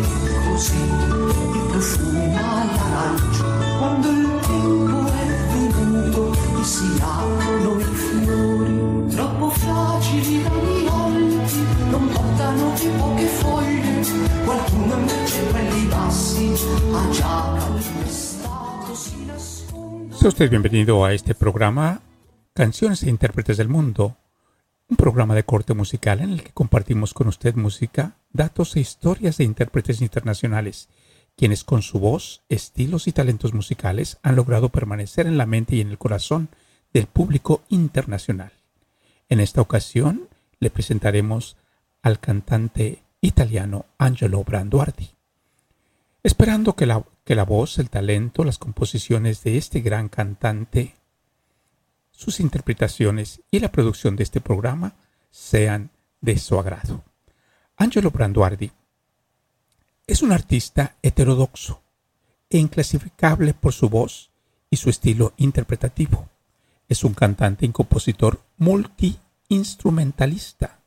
Così. Sea usted bienvenido a este programa Canciones e Intérpretes del Mundo, un programa de corte musical en el que compartimos con usted música, datos e historias de intérpretes internacionales, quienes con su voz, estilos y talentos musicales han logrado permanecer en la mente y en el corazón del público internacional. En esta ocasión le presentaremos al cantante italiano Angelo Branduardi. Esperando que la, que la voz, el talento, las composiciones de este gran cantante, sus interpretaciones y la producción de este programa sean de su agrado. Angelo Branduardi es un artista heterodoxo e inclasificable por su voz y su estilo interpretativo. Es un cantante y compositor multiinstrumentalista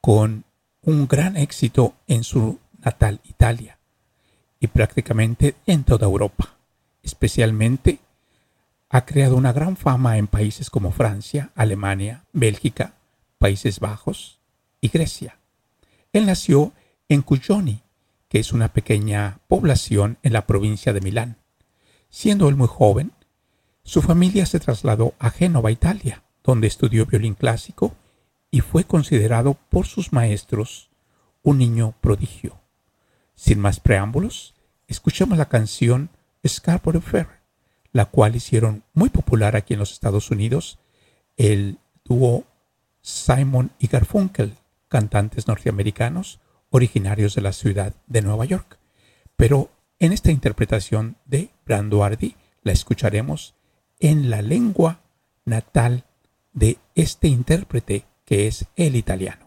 con un gran éxito en su natal Italia y prácticamente en toda Europa. Especialmente ha creado una gran fama en países como Francia, Alemania, Bélgica, Países Bajos y Grecia. Él nació en Cuyoni, que es una pequeña población en la provincia de Milán. Siendo él muy joven, su familia se trasladó a Génova, Italia, donde estudió violín clásico y fue considerado por sus maestros un niño prodigio. Sin más preámbulos, escuchemos la canción Scarborough Fair, la cual hicieron muy popular aquí en los Estados Unidos el dúo Simon y Garfunkel, cantantes norteamericanos originarios de la ciudad de Nueva York. Pero en esta interpretación de Branduardi la escucharemos en la lengua natal de este intérprete que es el italiano.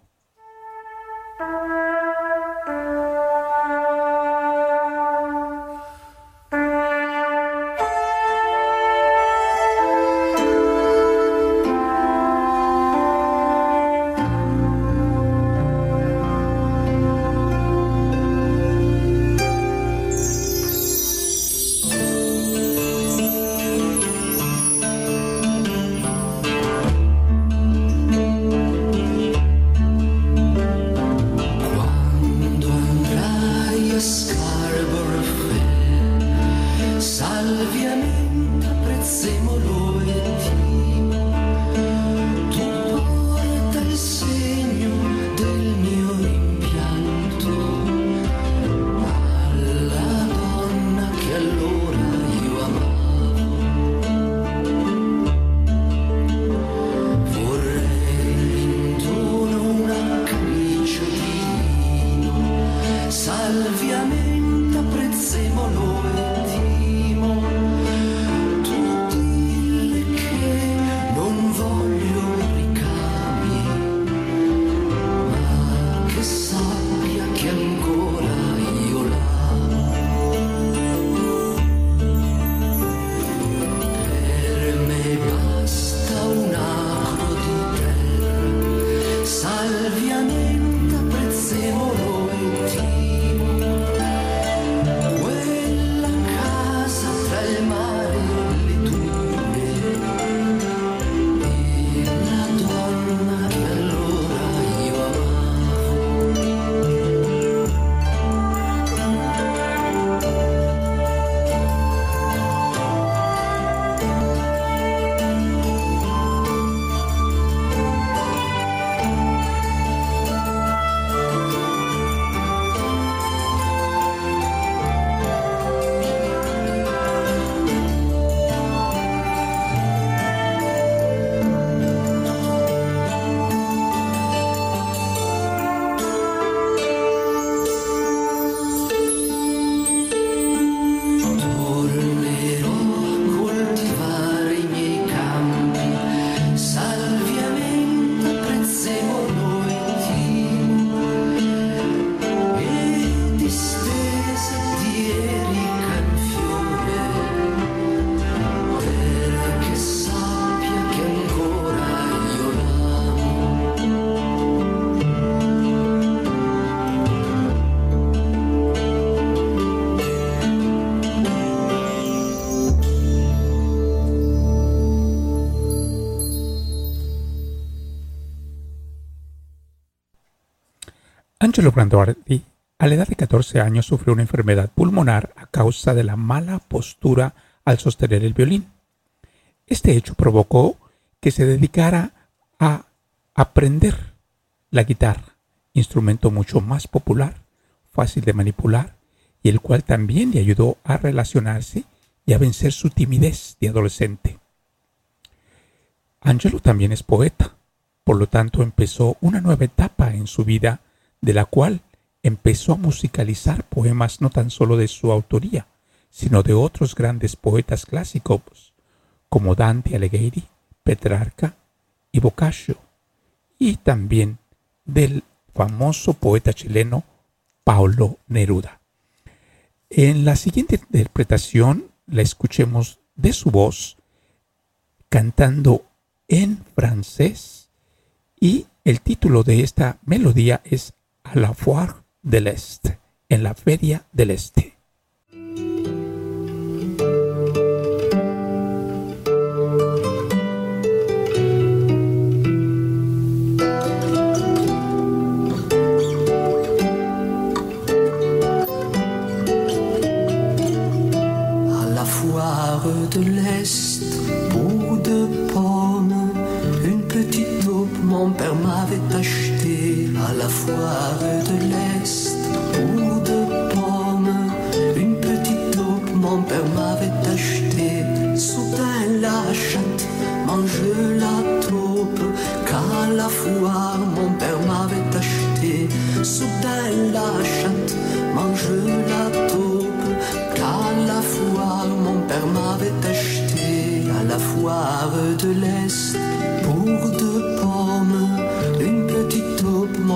Angelo Branduardi, a la edad de 14 años, sufrió una enfermedad pulmonar a causa de la mala postura al sostener el violín. Este hecho provocó que se dedicara a aprender la guitarra, instrumento mucho más popular, fácil de manipular y el cual también le ayudó a relacionarse y a vencer su timidez de adolescente. Angelo también es poeta, por lo tanto empezó una nueva etapa en su vida de la cual empezó a musicalizar poemas no tan solo de su autoría, sino de otros grandes poetas clásicos como Dante Alighieri, Petrarca y Boccaccio, y también del famoso poeta chileno Paulo Neruda. En la siguiente interpretación la escuchemos de su voz cantando en francés y el título de esta melodía es A la Foire de l'Est, en la Feria del Este. Foire de l'Est, bout de pomme, une petite taupe, mon père m'avait acheté. Soudain la chatte mange la taupe, qu'à la foire mon père m'avait acheté. Soudain la chatte mange la taupe, qu'à la foire mon père m'avait acheté. À la foire de l'Est, pour deux pommes,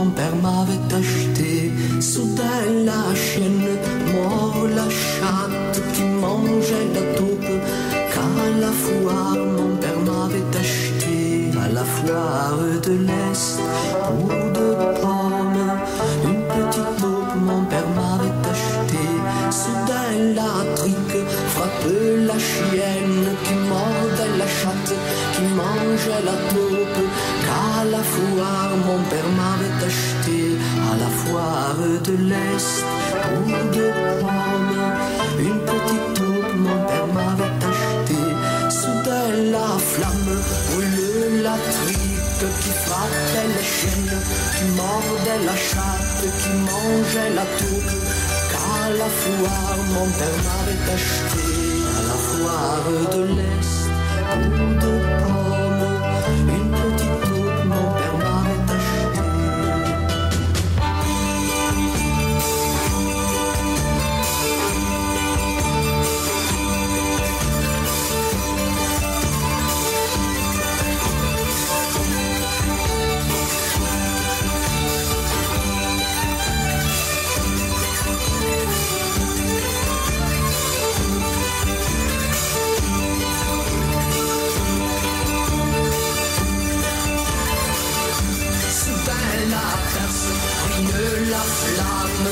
mon père m'avait acheté. Soudain la chienne mord la chatte qui mangeait la taupe, qu'à la foire mon père m'avait acheté. À la foire de l'Est, pour deux pommes, une petite taupe, mon père m'avait acheté. Soudain la trique frappe la chienne qui mordait la chatte, qui mangeait la taupe, qu'à la foire mon père m'avait acheté. À la foire de l'Est, pour deux pommes, une petite taupe, mon père m'avait acheté. Soudain la flamme brûle la trique qui frappait les chiennes, qui mordait la chatte, qui mangeait la taupe. Qu'à la foire, mon père m'avait acheté. À la foire de l'Est, pour deux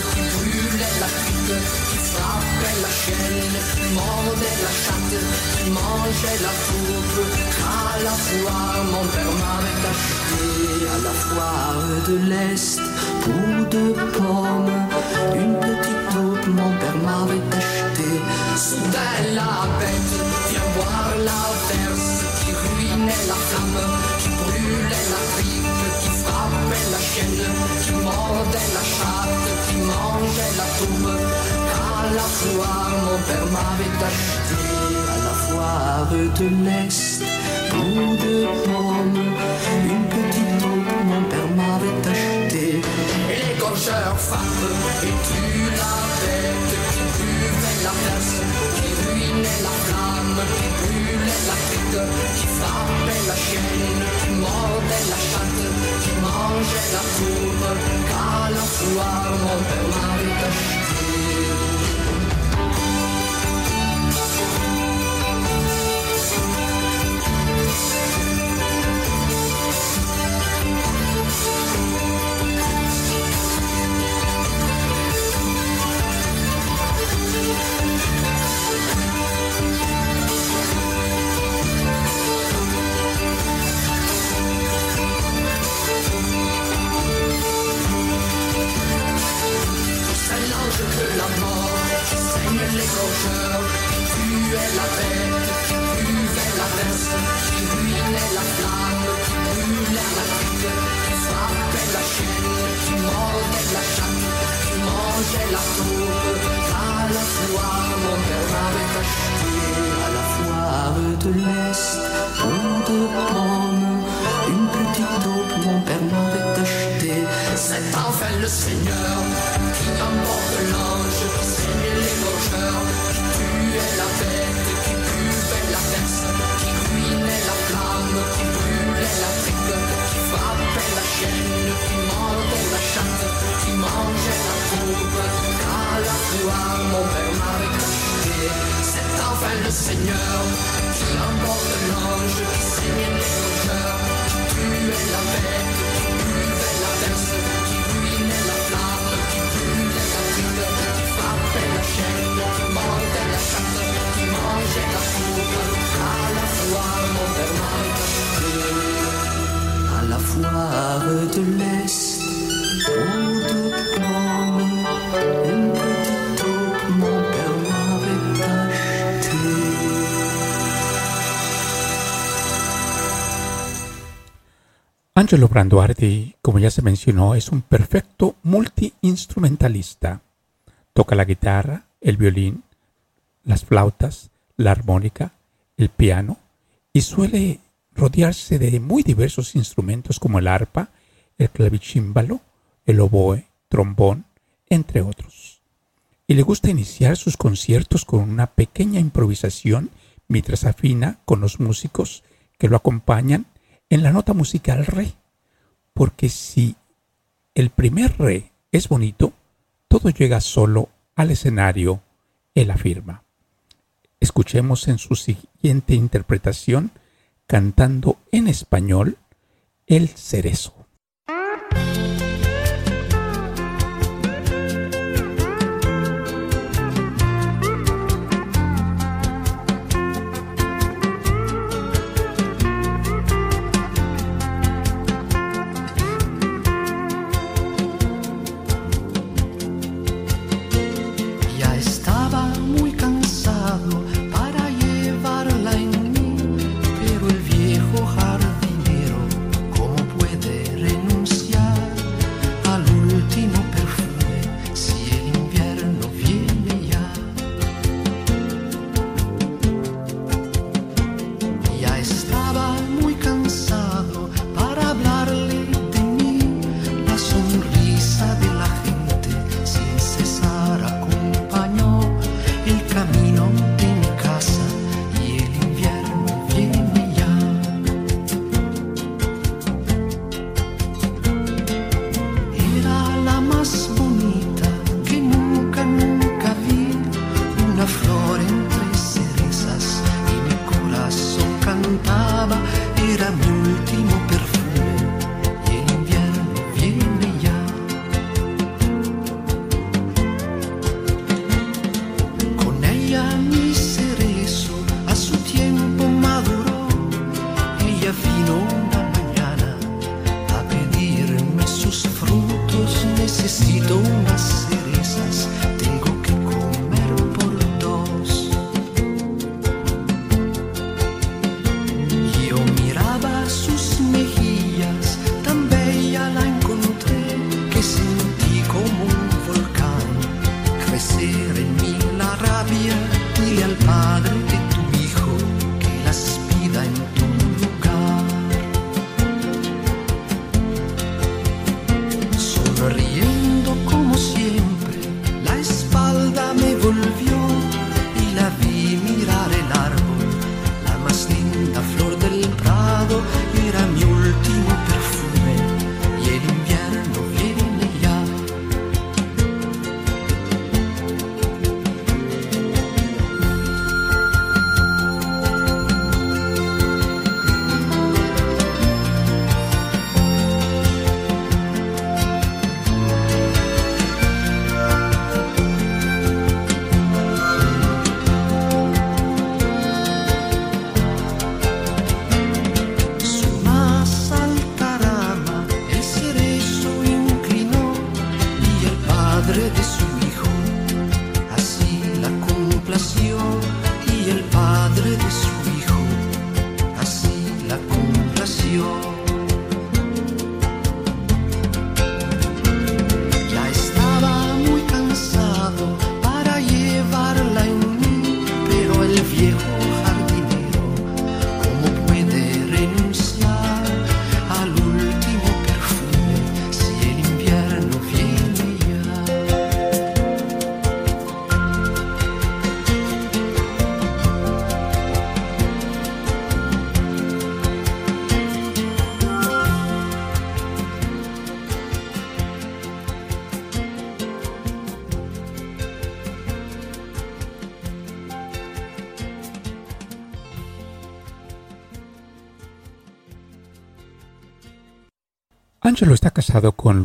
qui brûlait la crique, qui frappait la chaîne, qui mordait la chatte, qui mangeait la taupe. À la foire, mon père m'avait acheté, à la foire de l'Est, pour deux pommes, une petite taupe, mon père m'avait acheté. Soudain la bête vient boire la verse, qui ruinait la flamme, qui brûlait la trique, qui frappait la chienne, qui mordait la chatte, la tourbe. À la foire, mon père m'avait acheté, à la foire de l'Est, pour deux pommes, une petite taupe, mon père m'avait acheté. Et les gorgeurs frappent et tuent la bête qui buvait la place, qui ruinait la flamme, qui brûlait la crique, qui frappait la chienne, qui mordait la chatte, qui mangeait la tourbe. Qu'à la foire, mon père Angelo Branduardi, como ya se mencionó, es un perfecto multiinstrumentalista. Toca la guitarra, el violín, las flautas, la armónica, el piano y suele rodearse de muy diversos instrumentos como el arpa, el clavicímbalo, el oboe, trombón, entre otros. Y le gusta iniciar sus conciertos con una pequeña improvisación mientras afina con los músicos que lo acompañan en la nota musical re. Porque si el primer re es bonito, todo llega solo al escenario, él afirma. Escuchemos en su siguiente interpretación, cantando en español, El Cerezo.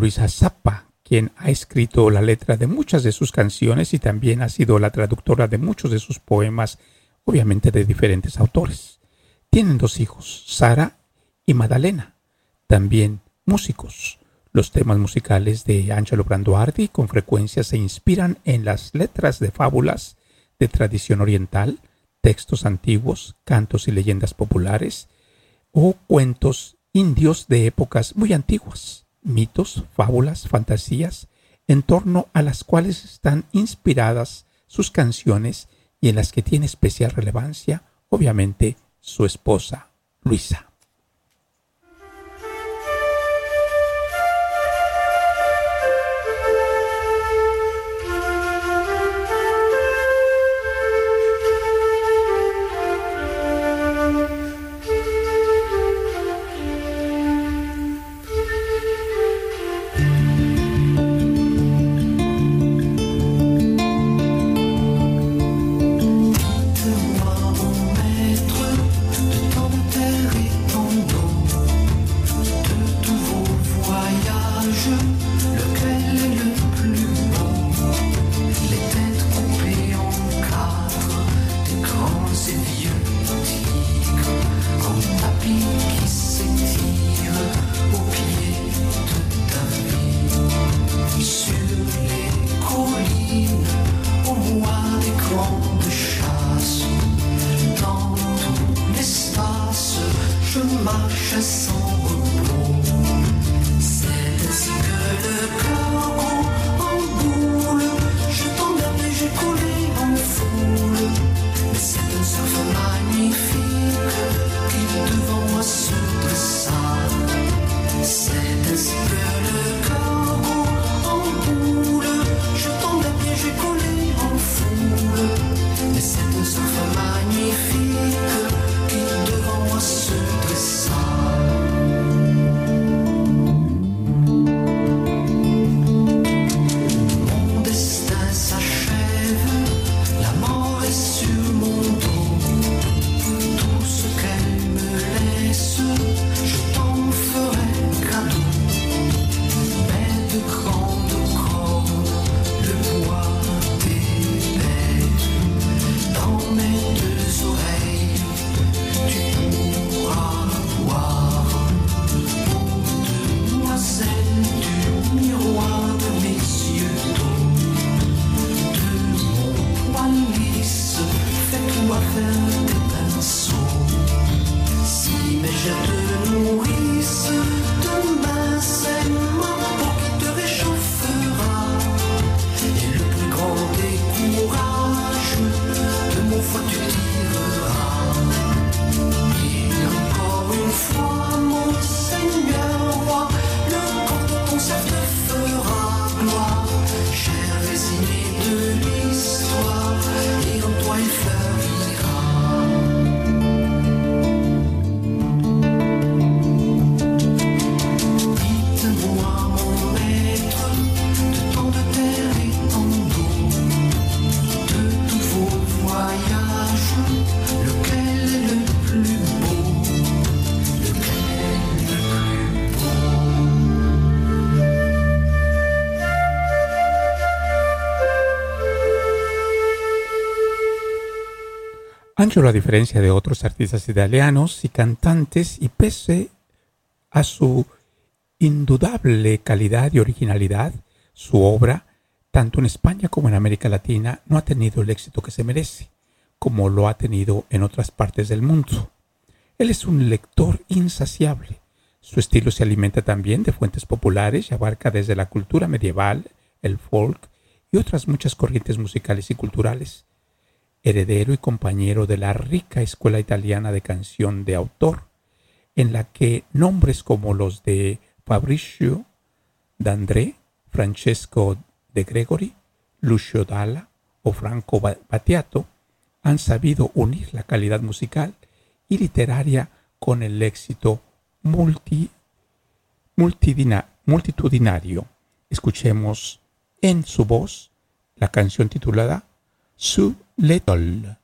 Luisa Zappa, quien ha escrito la letra de muchas de sus canciones y también ha sido la traductora de muchos de sus poemas, obviamente de diferentes autores. Tienen dos hijos, Sara y Madalena, también músicos. Los temas musicales de Angelo Branduardi con frecuencia se inspiran en las letras de fábulas de tradición oriental, textos antiguos, cantos y leyendas populares o cuentos indios de épocas muy antiguas mitos, fábulas, fantasías, en torno a las cuales están inspiradas sus canciones y en las que tiene especial relevancia, obviamente, su esposa, Luisa. Angelo, a diferencia de otros artistas italianos y cantantes, y pese a su indudable calidad y originalidad, su obra, tanto en España como en América Latina, no ha tenido el éxito que se merece, como lo ha tenido en otras partes del mundo. Él es un lector insaciable. Su estilo se alimenta también de fuentes populares y abarca desde la cultura medieval, el folk y otras muchas corrientes musicales y culturales heredero y compañero de la rica escuela italiana de canción de autor, en la que nombres como los de Fabrizio D'André, Francesco de Gregori, Lucio Dalla o Franco Battiato han sabido unir la calidad musical y literaria con el éxito multi, multitudinario. Escuchemos en su voz la canción titulada Su l'étoile.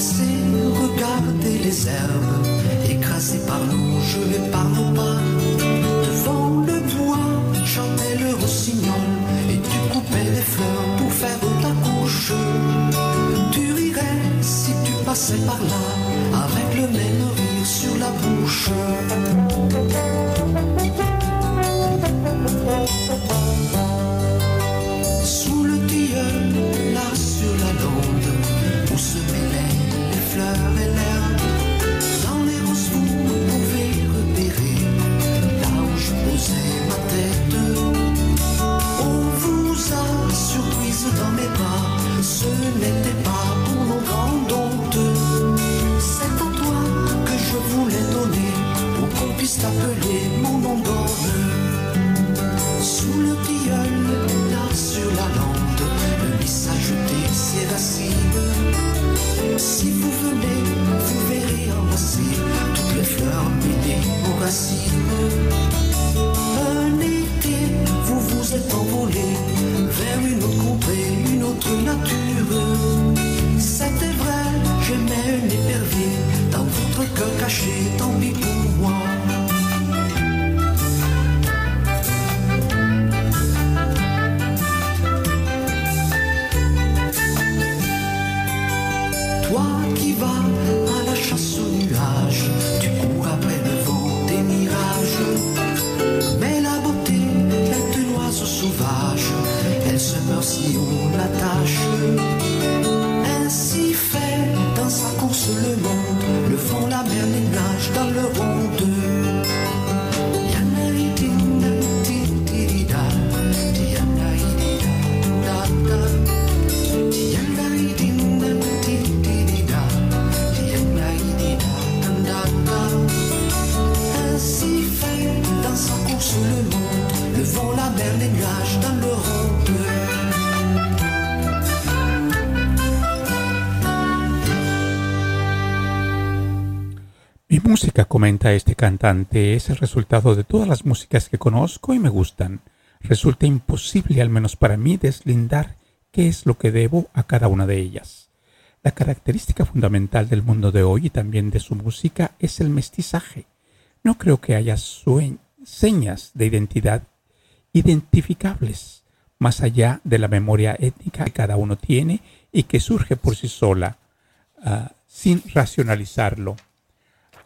Passer, regarder les herbes écrasées par l'eau, vais par nos pas. Puisse t'appeler mon nom d'homme. Sous le tilleul, là sur la lande, le lys a jeté ses racines. Si vous venez, vous verrez embrasser toutes les fleurs mêlées aux racines. Un été, vous vous êtes envolé vers une autre contrée, une autre nature. C'était vrai, j'aimais un épervier dans votre cœur caché, tant pis comenta este cantante, es el resultado de todas las músicas que conozco y me gustan. Resulta imposible, al menos para mí, deslindar qué es lo que debo a cada una de ellas. La característica fundamental del mundo de hoy y también de su música es el mestizaje. No creo que haya señas de identidad identificables más allá de la memoria étnica que cada uno tiene y que surge por sí sola, ah, sin racionalizarlo.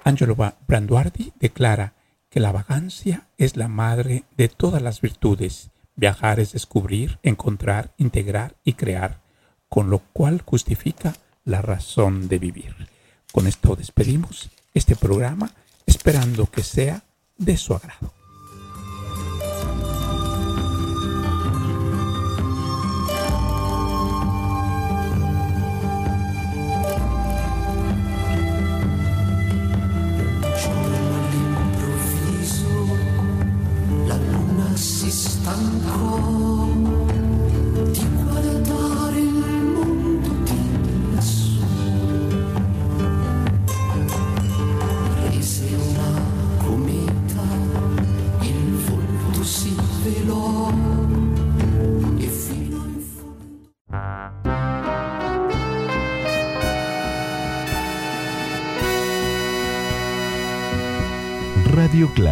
Angelo Branduardi declara que la vagancia es la madre de todas las virtudes. Viajar es descubrir, encontrar, integrar y crear, con lo cual justifica la razón de vivir. Con esto despedimos este programa, esperando que sea de su agrado.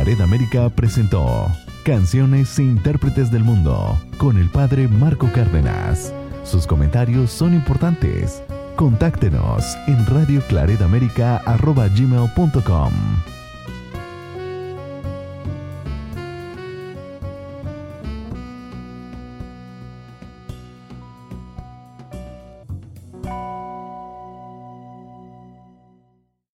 Claret América presentó Canciones e Intérpretes del Mundo con el padre Marco Cárdenas. Sus comentarios son importantes. Contáctenos en radioclaretamérica.gmail.com